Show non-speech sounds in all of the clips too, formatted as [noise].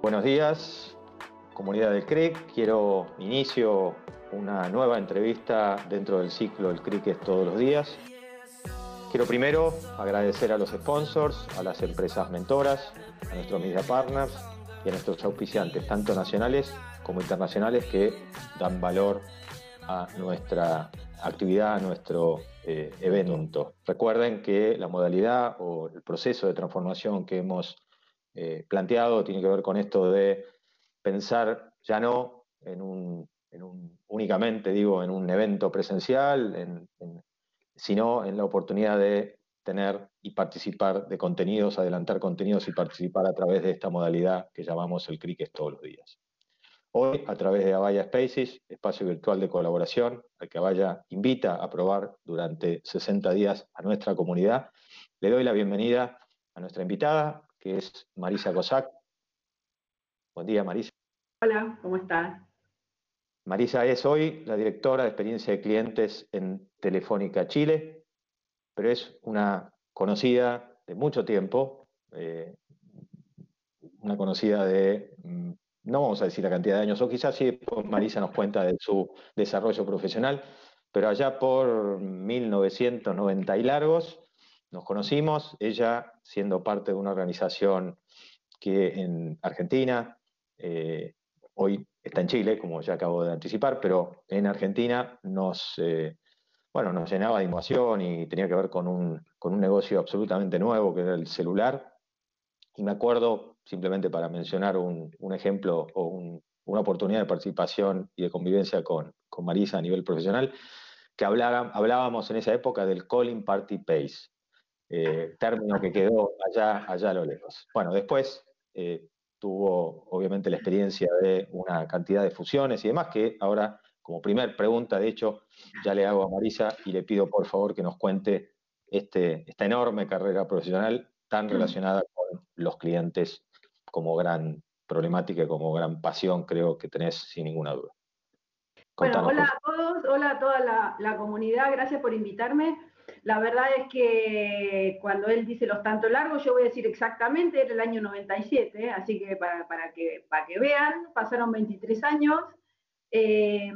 Buenos días, comunidad del CRIC. Quiero inicio una nueva entrevista dentro del ciclo El CRIC es todos los días. Quiero primero agradecer a los sponsors, a las empresas mentoras, a nuestros media partners y a nuestros auspiciantes, tanto nacionales como internacionales, que dan valor a nuestra actividad, a nuestro eh, evento. Recuerden que la modalidad o el proceso de transformación que hemos eh, planteado tiene que ver con esto de pensar ya no en un, únicamente digo en un evento presencial, sino en la oportunidad de tener y participar de contenidos, adelantar contenidos y participar a través de esta modalidad que llamamos el cricket todos los días. Hoy, a través de Avaya Spaces, espacio virtual de colaboración, al que Avaya invita a probar durante 60 días a nuestra comunidad, le doy la bienvenida a nuestra invitada, que es Marisa Cosac. Buen día, Marisa. Hola, ¿cómo estás? Marisa es hoy la directora de experiencia de clientes en Telefónica Chile, pero es una conocida de mucho tiempo, eh, una conocida de mm, no vamos a decir la cantidad de años, o quizás sí, Marisa nos cuenta de su desarrollo profesional, pero allá por 1990 y largos nos conocimos, ella siendo parte de una organización que en Argentina, eh, hoy está en Chile, como ya acabo de anticipar, pero en Argentina nos, eh, bueno, nos llenaba de innovación y tenía que ver con un, con un negocio absolutamente nuevo, que era el celular. Y me acuerdo simplemente para mencionar un, ejemplo o una oportunidad de participación y de convivencia con, Marisa a nivel profesional, que hablábamos en esa época del calling party pace, eh, término que quedó allá, allá a lo lejos. Bueno, después eh, tuvo obviamente la experiencia de una cantidad de fusiones y demás, que ahora, como primer pregunta, de hecho, ya le hago a Marisa y le pido por favor que nos cuente este, esta enorme carrera profesional tan mm. relacionada con los clientes como gran problemática y como gran pasión creo que tenés sin ninguna duda. bueno, hola a todos, hola a toda la, comunidad, gracias por invitarme. La verdad es que cuando él dice los tanto largos, yo voy a decir exactamente, era el año 97, así que para, que, para que vean, pasaron 23 años. Eh,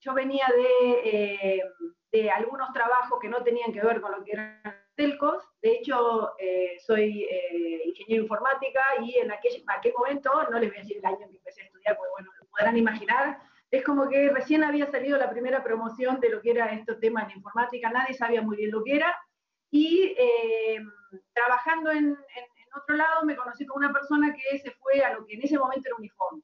yo venía de, eh, de, algunos trabajos que no tenían que ver con lo que eran telcos. De hecho, eh, soy eh, ingeniero informática y en aquel, aquel momento, no les voy a decir el año en que empecé a estudiar, porque bueno, lo podrán imaginar, es como que recién había salido la primera promoción de lo que era estos temas en informática, nadie sabía muy bien lo que era. Y eh, trabajando en, otro lado me conocí con una persona que se fue a lo que en ese momento era uniforme.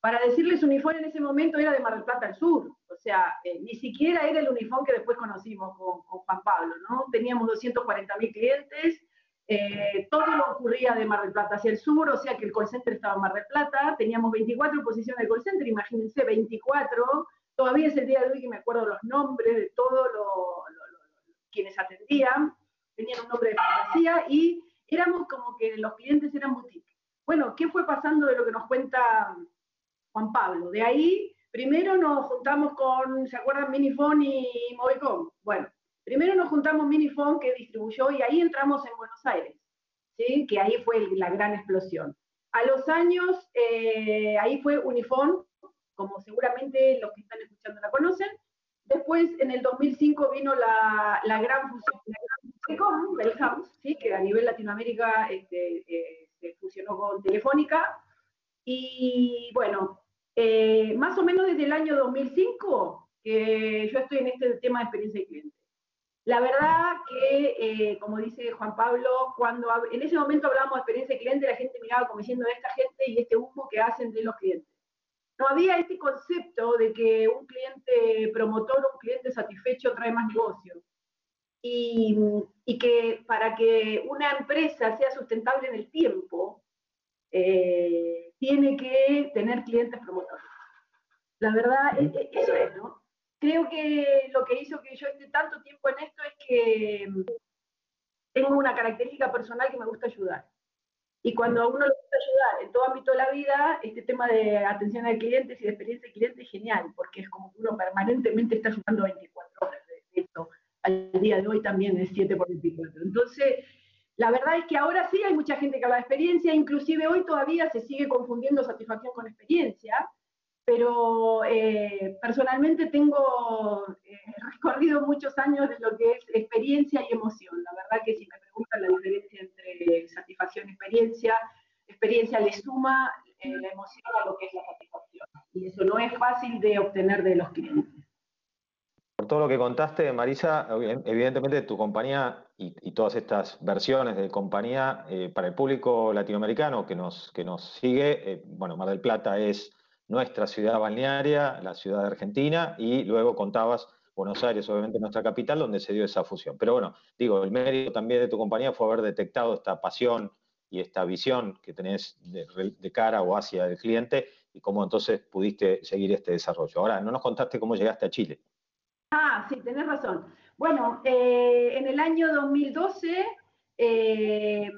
Para decirles, uniforme en ese momento era de Mar del Plata al sur, o sea, eh, ni siquiera era el uniforme que después conocimos con, Juan Pablo, ¿no? Teníamos 240 mil clientes, eh, todo lo ocurría de Mar del Plata hacia el sur, o sea que el call center estaba en Mar del Plata, teníamos 24 posiciones de call center, imagínense, 24, todavía es el día de hoy que me acuerdo los nombres de todos quienes atendían, tenían un nombre de fantasía y éramos como que los clientes eran boutique. Bueno, ¿qué fue pasando de lo que nos cuenta Juan Pablo. De ahí, primero nos juntamos con, ¿se acuerdan? Minifone y Movicom. Bueno, primero nos juntamos Minifone que distribuyó y ahí entramos en Buenos Aires, ¿sí? que ahí fue la gran explosión. A los años, eh, ahí fue Unifone, como seguramente los que están escuchando la conocen. Después, en el 2005, vino la, gran fusión, la gran ¿sí? que a nivel Latinoamérica este, eh, se fusionó con Telefónica. Y bueno, eh, más o menos desde el año 2005 que yo estoy en este tema de experiencia de cliente. La verdad que, eh, como dice Juan Pablo, cuando en ese momento hablábamos de experiencia de cliente, la gente miraba como diciendo esta gente y este humo que hacen de los clientes. No había este concepto de que un cliente promotor un cliente satisfecho trae más negocio. Y, y, que para que una empresa sea sustentable en el tiempo, eh, tiene que tener clientes promotores. La verdad, e, e, eso es, ¿no? Creo que lo que hizo que yo esté tanto tiempo en esto es que mm, tengo una característica personal que me gusta ayudar. Y cuando a uno le gusta ayudar en todo ámbito de la vida, este tema de atención al cliente y de experiencia del cliente es genial, porque es como que uno permanentemente está ayudando 24 horas de esto. Al día de hoy también es 7 por 24. Entonces, La verdad es que ahora sí hay mucha gente que habla de experiencia, inclusive hoy todavía se sigue confundiendo satisfacción con experiencia, pero eh, personalmente tengo eh, [laughs] recorrido muchos años de lo que es experiencia y emoción. La verdad que si me preguntan la diferencia entre satisfacción y experiencia, experiencia le suma eh, la emoción a lo que es la satisfacción. Y eso no es fácil de obtener de los clientes. Por todo lo que contaste, Marisa, evidentemente tu compañía y, todas estas versiones de compañía eh, para el público latinoamericano que nos, que nos sigue, eh, bueno, Mar del Plata es nuestra ciudad balnearia, la ciudad de Argentina, y luego contabas Buenos Aires, obviamente nuestra capital, donde se dio esa fusión. Pero bueno, digo, el mérito también de tu compañía fue haber detectado esta pasión y esta visión que tenés de, de cara o hacia el cliente y cómo entonces pudiste seguir este desarrollo. Ahora, no nos contaste cómo llegaste a Chile. Ah, sí, tenés razón. Bueno, eh, en el año 2012 eh,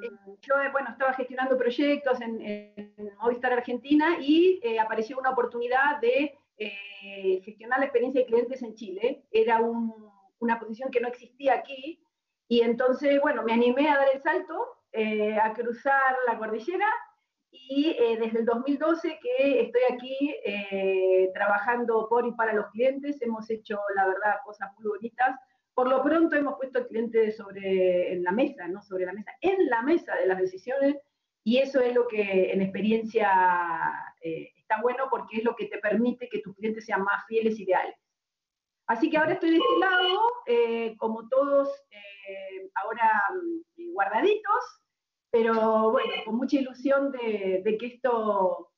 yo bueno, estaba gestionando proyectos en, Movistar Argentina y eh, apareció una oportunidad de gestionar la experiencia de clientes en Chile. Era una posición que no existía aquí y entonces, bueno, me animé a dar el salto, a cruzar la cordillera y eh, desde el 2012 que estoy aquí eh, trabajando por y para los clientes, hemos hecho, la verdad, cosas muy bonitas. Por lo pronto hemos puesto al cliente sobre, en la mesa, no sobre la mesa, en la mesa de las decisiones, y eso es lo que en experiencia eh, está bueno porque es lo que te permite que tus clientes sean más fieles y leales. Así que ahora estoy de este lado, como todos ahora mm, guardaditos, pero bueno, con mucha ilusión de, que esto,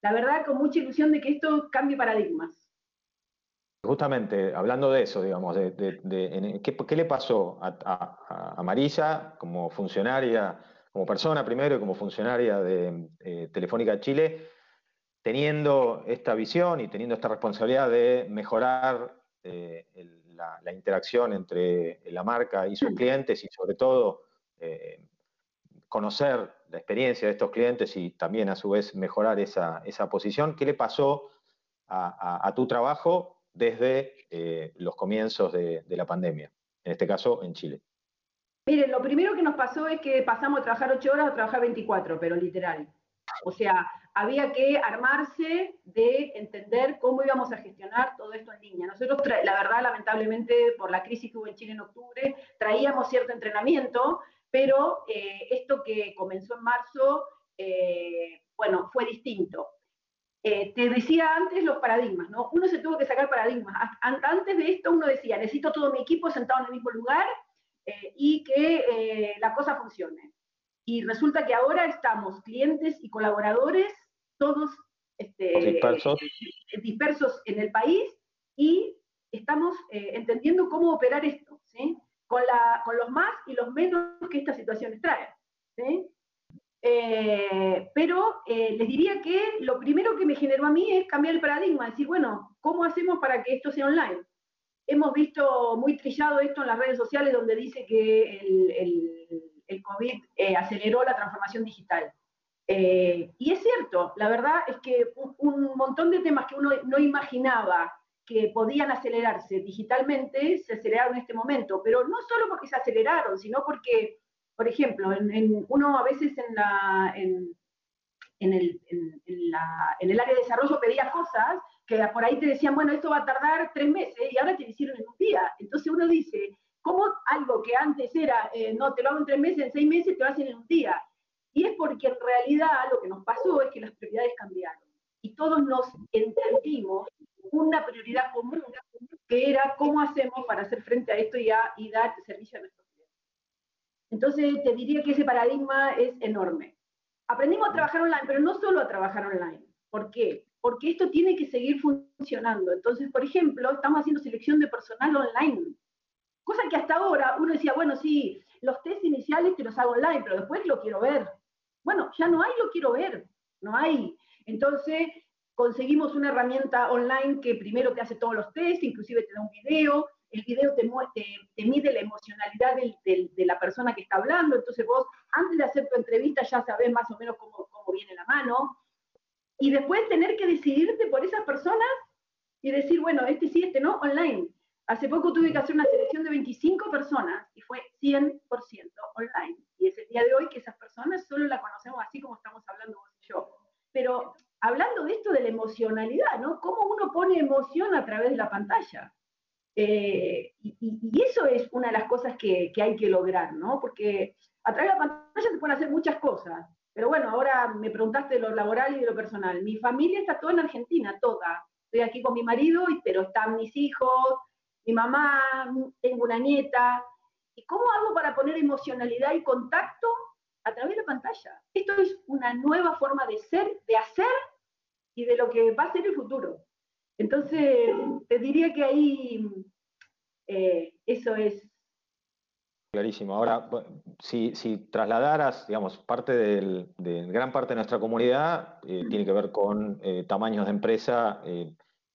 la verdad, con mucha ilusión de que esto cambie paradigmas. Justamente, hablando de eso, digamos, de, ¿qué, le pasó a, Marisa como funcionaria, como persona primero y como funcionaria de eh, Telefónica Chile, teniendo esta visión y teniendo esta responsabilidad de mejorar eh, la, interacción entre la marca y sus clientes y sobre todo eh, conocer la experiencia de estos clientes y también a su vez mejorar esa, posición. ¿Qué le pasó a, tu trabajo desde eh, los comienzos de, la pandemia, en este caso en Chile? Miren, lo primero que nos pasó es que pasamos a trabajar ocho horas a trabajar 24, pero literal. O sea, había que armarse de entender cómo íbamos a gestionar todo esto en línea. Nosotros, la verdad, lamentablemente, por la crisis que hubo en Chile en octubre, traíamos cierto entrenamiento, pero eh, esto que comenzó en marzo, eh, bueno, fue distinto. Eh, te decía antes los paradigmas, ¿no? Uno se tuvo que sacar paradigmas. Antes de esto uno decía, necesito todo mi equipo sentado en el mismo lugar y que la cosa funcione. Y resulta que ahora estamos clientes y colaboradores, todos este, dispersos. dispersos en el país y estamos entendiendo cómo operar esto, ¿sí? con, los más y los menos que estas situaciones traen. Eh, pero eh, les diría que lo primero que me generó a mí es cambiar el paradigma, decir, bueno, ¿cómo hacemos para que esto sea online? Hemos visto muy trillado esto en las redes sociales donde dice que el, COVID eh, aceleró la transformación digital. y es cierto, la verdad es que un montón de temas que uno no imaginaba que podían acelerarse digitalmente se aceleraron en este momento, pero no solo porque se aceleraron, sino porque, por ejemplo, en, uno a veces en, la, en, el, en, el área de desarrollo pedía cosas que por ahí te decían, bueno, esto va a tardar tres meses y ahora te lo hicieron en un día. Entonces uno dice, ¿cómo algo que antes era, eh, no, te lo hago en tres meses, en seis meses, te lo hacen en un día? Y es porque en realidad lo que nos pasó es que las prioridades cambiaron y todos nos entendimos una prioridad común, que era cómo hacemos para hacer frente a esto y, dar servicio a nuestros. Entonces, te diría que ese paradigma es enorme. Aprendimos a trabajar online, pero no solo a trabajar online. ¿Por qué? Porque esto tiene que seguir funcionando. Entonces, por ejemplo, estamos haciendo selección de personal online. Cosa que hasta ahora uno decía, bueno, sí, los test iniciales te los hago online, pero después lo quiero ver. Bueno, ya no hay lo quiero ver. No hay. Entonces, conseguimos una herramienta online que primero te hace todos los test, inclusive te da un video, el video te, te mide la emocionalidad de la persona que está hablando, entonces vos antes de hacer tu entrevista ya sabés más o menos cómo, viene la mano, y después tener que decidirte por esas personas y decir, bueno, este sí, este no, online. Hace poco tuve que hacer una selección de 25 personas y fue 100% online. Y es el día de hoy que esas personas solo la conocemos así como estamos hablando vos y yo. Pero hablando de esto de la emocionalidad, ¿no? ¿Cómo uno pone emoción a través de la pantalla? Eh, y, eso es una de las cosas que, que, hay que lograr, ¿no? Porque a través de la pantalla se pueden hacer muchas cosas. Pero bueno, ahora me preguntaste de lo laboral y de lo personal. Mi familia está toda en Argentina, toda. Estoy aquí con mi marido, pero están mis hijos, mi mamá, tengo una nieta. ¿Y cómo hago para poner emocionalidad y contacto a través de la pantalla? Esto es una nueva forma de ser, de hacer y de lo que va a ser el futuro. Entonces, te diría que ahí eh, eso es. Clarísimo. Ahora, si, trasladaras, digamos, parte de gran parte de nuestra comunidad eh, tiene que ver con eh, tamaños de empresa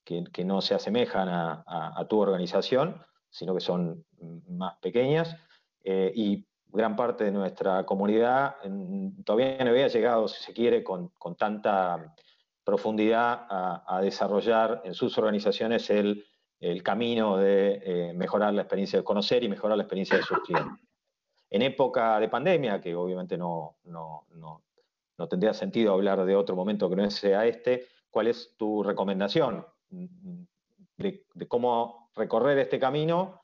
que, no se asemejan a, tu organización, sino que son más pequeñas. y gran parte de nuestra comunidad todavía no había llegado, si se quiere, con tanta profundidad a, desarrollar en sus organizaciones el, camino de eh, mejorar la experiencia de conocer y mejorar la experiencia de sus clientes. En época de pandemia, que obviamente no, no, tendría sentido hablar de otro momento que no sea este, ¿cuál es tu recomendación de, cómo recorrer este camino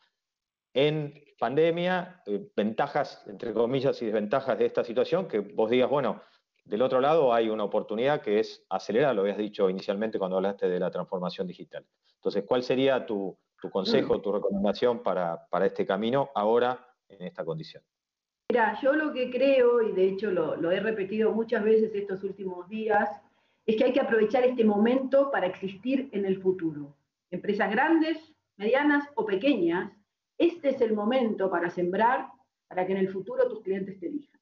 en pandemia, eh, ventajas, entre comillas, y desventajas de esta situación, que vos digas, bueno, del otro lado hay una oportunidad que es acelerar, lo habías dicho inicialmente cuando hablaste de la transformación digital. Entonces, ¿cuál sería tu, consejo, tu recomendación para, este camino ahora en esta condición? Mira, yo lo que creo, y de hecho lo, lo he repetido muchas veces estos últimos días, es que hay que aprovechar este momento para existir en el futuro. Empresas grandes, medianas o pequeñas, este es el momento para sembrar para que en el futuro tus clientes te elijan.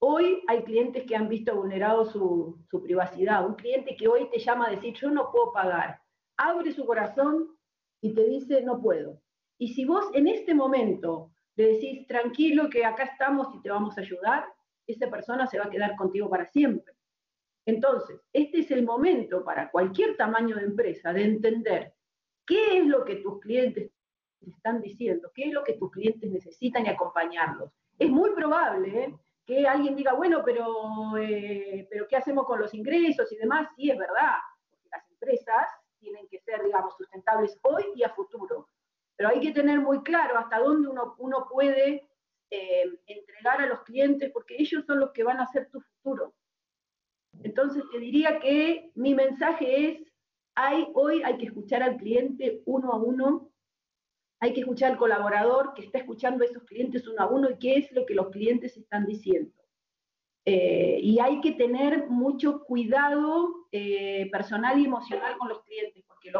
Hoy hay clientes que han visto vulnerado su, privacidad. Un cliente que hoy te llama a decir, yo no puedo pagar, abre su corazón y te dice, no puedo. Y si vos en este momento le decís, tranquilo, que acá estamos y te vamos a ayudar, esa persona se va a quedar contigo para siempre. Entonces, este es el momento para cualquier tamaño de empresa de entender qué es lo que tus clientes te están diciendo, qué es lo que tus clientes necesitan y acompañarlos. Es muy probable ¿eh? que alguien diga, bueno, pero, eh, pero ¿qué hacemos con los ingresos y demás? Sí, es verdad, porque las empresas tienen que ser, digamos, sustentables hoy y a futuro. Pero hay que tener muy claro hasta dónde uno, uno puede eh, entregar a los clientes, porque ellos son los que van a ser tu futuro. Entonces te diría que mi mensaje es, hay, hoy hay que escuchar al cliente uno a uno, hay que escuchar al colaborador que está escuchando a esos clientes uno a uno y qué es lo que los clientes están diciendo. Eh, y hay que tener mucho cuidado eh, personal y emocional con los clientes, porque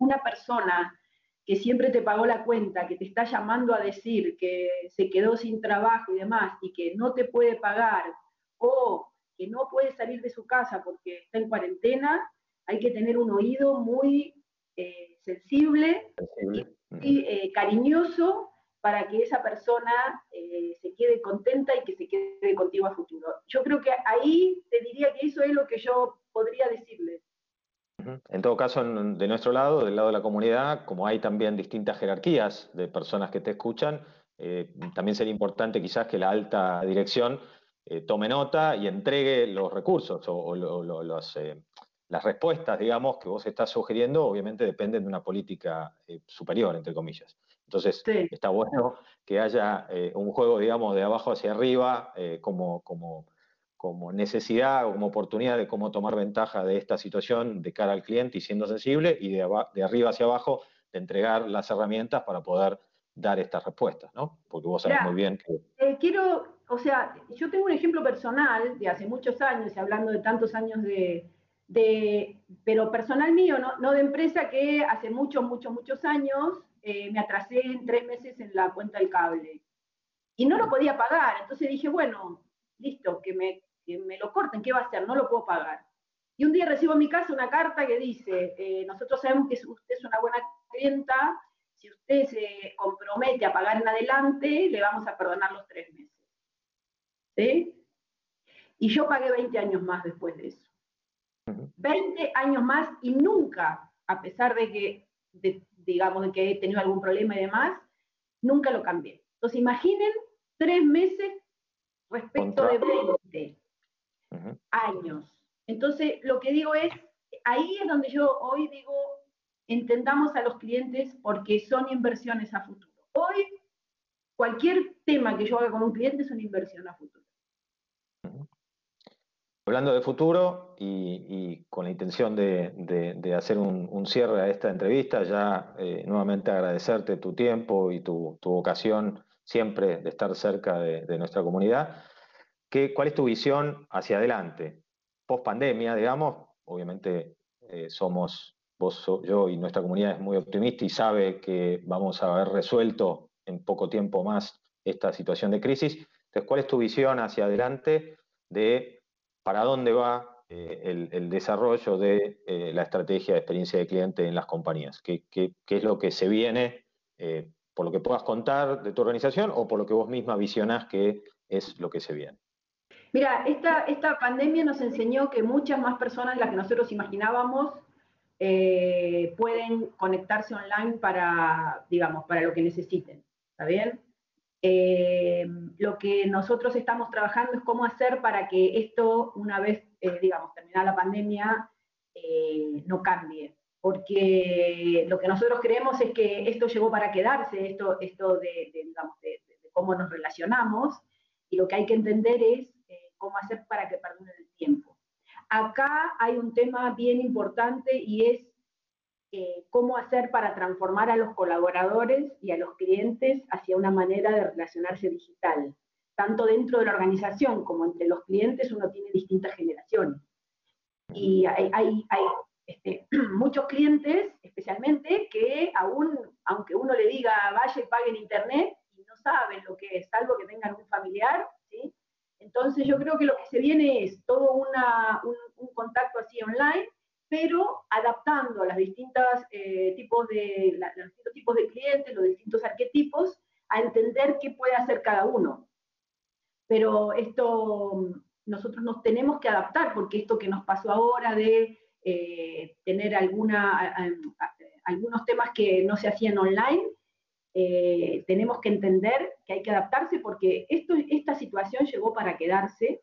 una persona que siempre te pagó la cuenta, que te está llamando a decir que se quedó sin trabajo y demás, y que no te puede pagar, o que no puede salir de su casa porque está en cuarentena, hay que tener un oído muy eh, sensible, eh, cariñoso para que esa persona eh, se quede contenta y que se quede contigo a futuro. Yo creo que ahí te diría que eso es lo que yo podría decirles. En todo caso, de nuestro lado, del lado de la comunidad, como hay también distintas jerarquías de personas que te escuchan, eh, también sería importante quizás que la alta dirección tome nota y entregue los recursos o, los, las respuestas, digamos, que vos estás sugiriendo, obviamente dependen de una política eh, superior, entre comillas. Entonces, está bueno que haya eh, un juego, digamos, de abajo hacia arriba, eh, como, como, como necesidad o como oportunidad de cómo tomar ventaja de esta situación de cara al cliente y siendo sensible, y de, de arriba hacia abajo, de entregar las herramientas para poder dar estas respuestas, ¿no? Porque vos sabés muy bien que... quiero, o sea, yo tengo un ejemplo personal de hace muchos años, y hablando de tantos años de, de, pero personal mío, no, de empresa, que hace muchos, muchos, muchos años eh, me atrasé en tres meses en la cuenta del cable. Y no lo podía pagar. Entonces dije, bueno, listo, que me, me lo corten, ¿qué va a hacer? No lo puedo pagar. Y un día recibo en mi casa una carta que dice, eh, nosotros sabemos que usted es una buena clienta, si usted se compromete a pagar en adelante, le vamos a perdonar los tres meses. ¿Sí? Y yo pagué 20 años más después de eso. 20 años más y nunca, a pesar de que de, digamos, de que he tenido algún problema y demás, nunca lo cambié. Entonces imaginen tres meses respecto de 20 años. Entonces lo que digo es, ahí es donde yo hoy digo, entendamos a los clientes porque son inversiones a futuro. Hoy cualquier tema que yo haga con un cliente es una inversión a futuro. Hablando de futuro y, con la intención de, hacer un, cierre a esta entrevista, ya eh, nuevamente agradecerte tu tiempo y tu, vocación siempre de estar cerca de, nuestra comunidad. ¿Qué, ¿Cuál es tu visión hacia adelante? Post pandemia, digamos, obviamente eh, somos, vos, yo y nuestra comunidad es muy optimista y sabe que vamos a haber resuelto en poco tiempo más esta situación de crisis. Entonces, ¿cuál es tu visión hacia adelante de para dónde va eh, el, desarrollo de eh, la estrategia de experiencia de cliente en las compañías. ¿Qué, es lo que se viene, eh, por lo que puedas contar de tu organización o por lo que vos misma visionás que es lo que se viene? Mira, esta, esta pandemia nos enseñó que muchas más personas de las que nosotros imaginábamos pueden conectarse online para, digamos, para lo que necesiten. ¿Está bien? Eh, lo que nosotros estamos trabajando es cómo hacer para que esto, una vez, eh, digamos, terminada la pandemia, eh, no cambie. Porque lo que nosotros creemos es que esto llegó para quedarse, esto, esto de, digamos, de, cómo nos relacionamos, y lo que hay que entender es cómo hacer para que perdure el tiempo. Acá hay un tema bien importante y es eh, cómo hacer para transformar a los colaboradores y a los clientes hacia una manera de relacionarse digital. Tanto dentro de la organización como entre los clientes uno tiene distintas generaciones. Y hay, hay, este, [clears throat] muchos clientes, especialmente, que aún, aunque uno le diga vaya y pague en internet, no saben lo que es, salvo que tengan un familiar, ¿sí? Entonces yo creo que lo que se viene es todo una, un, un contacto así online, pero adaptando los distintos, eh, tipos de, los distintos tipos de clientes, los distintos arquetipos, a entender qué puede hacer cada uno. Pero esto nosotros nos tenemos que adaptar, porque esto que nos pasó ahora de eh, tener alguna, algunos temas que no se hacían online, eh, tenemos que entender que hay que adaptarse porque esto, esta situación llegó para quedarse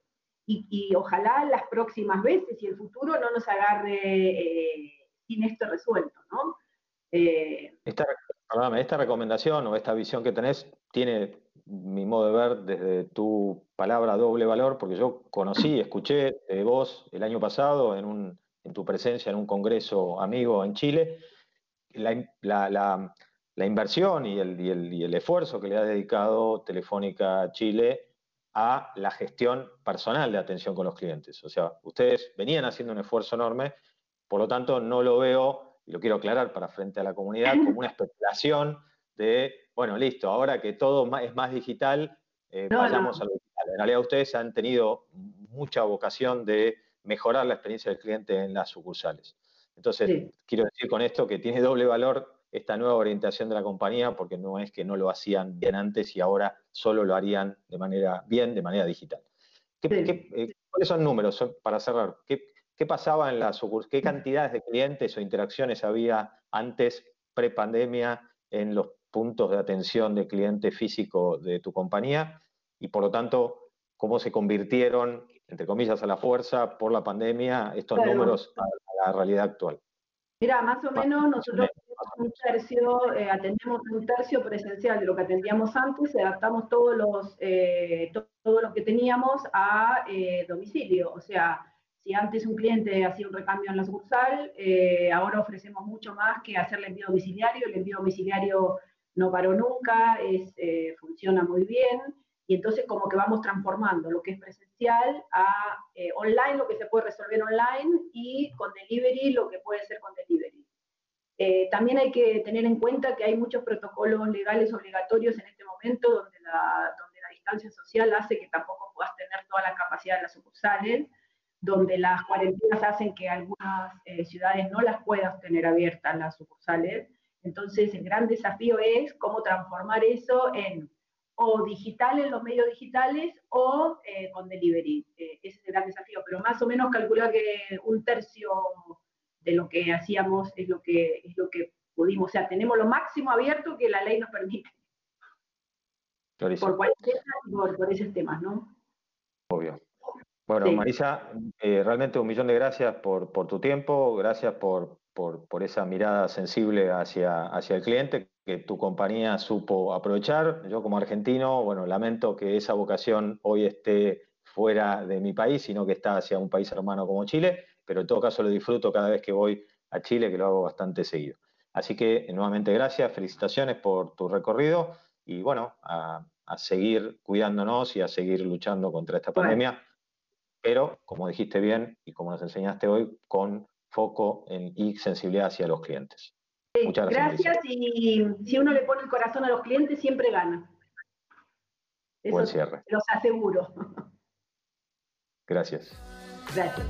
y, ojalá las próximas veces y el futuro no nos agarre eh, sin esto resuelto, ¿no? Eh, esta, esta recomendación o esta visión que tenés tiene, mi modo de ver, desde tu palabra doble valor, porque yo conocí, escuché de vos el año pasado en, un, en tu presencia en un congreso amigo en Chile, la, la, la, inversión y el, y, el, y el esfuerzo que le ha dedicado Telefónica Chile a la gestión personal de atención con los clientes. O sea, ustedes venían haciendo un esfuerzo enorme, por lo tanto no lo veo, y lo quiero aclarar para frente a la comunidad, como una [laughs] especulación de, bueno, listo, ahora que todo es más digital, eh, vayamos a lo digital. En realidad ustedes han tenido mucha vocación de mejorar la experiencia del cliente en las sucursales. Entonces, quiero decir con esto que tiene doble valor esta nueva orientación de la compañía, porque no es que no lo hacían bien antes y ahora solo lo harían de manera bien, de manera digital. Eh, ¿Cuáles son números para cerrar? ¿Qué, pasaba en la ¿Qué cantidades de clientes o interacciones había antes, pre-pandemia, en los puntos de atención de cliente físico de tu compañía? Y por lo tanto, ¿cómo se convirtieron, entre comillas, a la fuerza por la pandemia estos números a, la realidad actual? Mira, más o menos nosotros un tercio, eh, atendemos un tercio presencial de lo que atendíamos antes, adaptamos todos los, eh, todo que teníamos a eh, domicilio. O sea, si antes un cliente hacía un recambio en la sucursal, ahora ofrecemos mucho más que hacerle envío domiciliario. El envío domiciliario no paró nunca, es, funciona muy bien. Y entonces como que vamos transformando lo que es presencial a online, lo que se puede resolver online, y con delivery, lo que puede ser con delivery. Eh, también hay que tener en cuenta que hay muchos protocolos legales obligatorios en este momento donde la, donde la distancia social hace que tampoco puedas tener toda la capacidad de las sucursales, donde las cuarentenas hacen que algunas eh, ciudades no las puedas tener abiertas las sucursales. Entonces, el gran desafío es cómo transformar eso en o digital en los medios digitales o eh, con delivery. ese es el gran desafío, pero más o menos calcula que un tercio de lo que hacíamos es lo que, es lo que pudimos, o sea, tenemos lo máximo abierto que la ley nos permite. Por cualquier por, por esos temas, ¿no? Obvio. Bueno, Marisa, eh, realmente un millón de gracias por, por tu tiempo, gracias por, por, por, esa mirada sensible hacia, hacia el cliente que tu compañía supo aprovechar. Yo como argentino, bueno, lamento que esa vocación hoy esté fuera de mi país, sino que está hacia un país hermano como Chile, pero en todo caso lo disfruto cada vez que voy a Chile, que lo hago bastante seguido. Así que nuevamente gracias, felicitaciones por tu recorrido y bueno, a, seguir cuidándonos y a seguir luchando contra esta pandemia, pero como dijiste bien y como nos enseñaste hoy, con foco en, y sensibilidad hacia los clientes. Muchas gracias. Gracias y si uno le pone el corazón a los clientes, siempre gana. Eso Buen cierre. Los aseguro. Gracias. Gracias.